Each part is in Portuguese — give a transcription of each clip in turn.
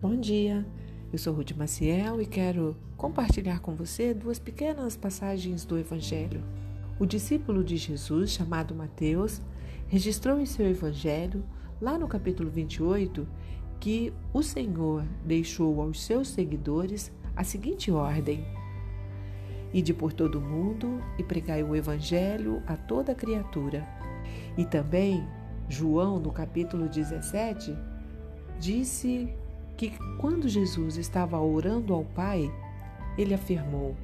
Bom dia, eu sou Ruth Maciel e quero compartilhar com você duas pequenas passagens do Evangelho. O discípulo de Jesus, chamado Mateus, registrou em seu Evangelho, lá no capítulo 28, que o Senhor deixou aos seus seguidores a seguinte ordem: Ide por todo o mundo e pregai o Evangelho a toda criatura. E também, João, no capítulo 17, disse que quando Jesus estava orando ao Pai, ele afirmou: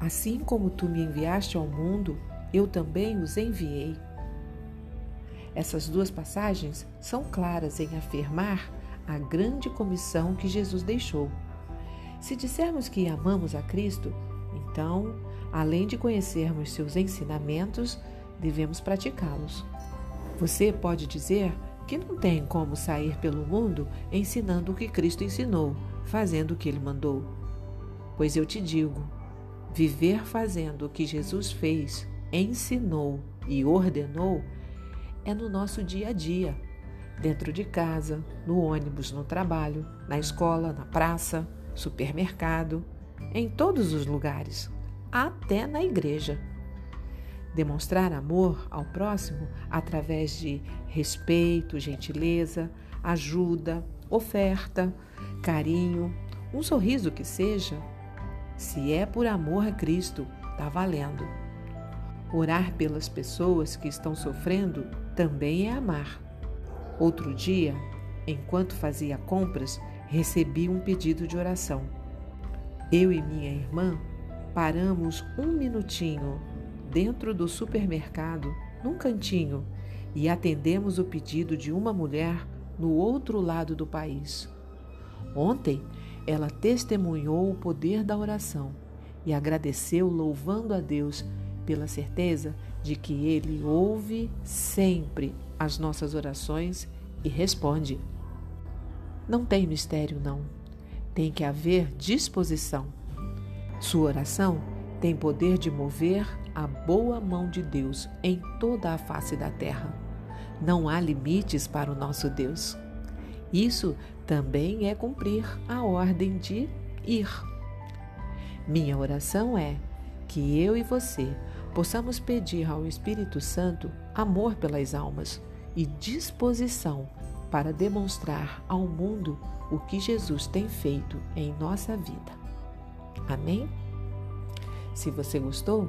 Assim como tu me enviaste ao mundo, eu também os enviei. Essas duas passagens são claras em afirmar a grande comissão que Jesus deixou. Se dissermos que amamos a Cristo, então, além de conhecermos seus ensinamentos, devemos praticá-los. Você pode dizer que não tem como sair pelo mundo ensinando o que Cristo ensinou, fazendo o que ele mandou. Pois eu te digo: viver fazendo o que Jesus fez, ensinou e ordenou é no nosso dia a dia, dentro de casa, no ônibus, no trabalho, na escola, na praça, supermercado, em todos os lugares, até na igreja. Demonstrar amor ao próximo através de respeito, gentileza, ajuda, oferta, carinho, um sorriso que seja. Se é por amor a Cristo, está valendo. Orar pelas pessoas que estão sofrendo também é amar. Outro dia, enquanto fazia compras, recebi um pedido de oração. Eu e minha irmã paramos um minutinho dentro do supermercado, num cantinho, e atendemos o pedido de uma mulher no outro lado do país. Ontem, ela testemunhou o poder da oração e agradeceu, louvando a Deus pela certeza de que Ele ouve sempre as nossas orações e responde. Não tem mistério, não. Tem que haver disposição. Sua oração tem poder de mover a boa mão de Deus em toda a face da terra. Não há limites para o nosso Deus. Isso também é cumprir a ordem de ir. Minha oração é que eu e você possamos pedir ao Espírito Santo amor pelas almas e disposição para demonstrar ao mundo o que Jesus tem feito em nossa vida. Amém? Se você gostou,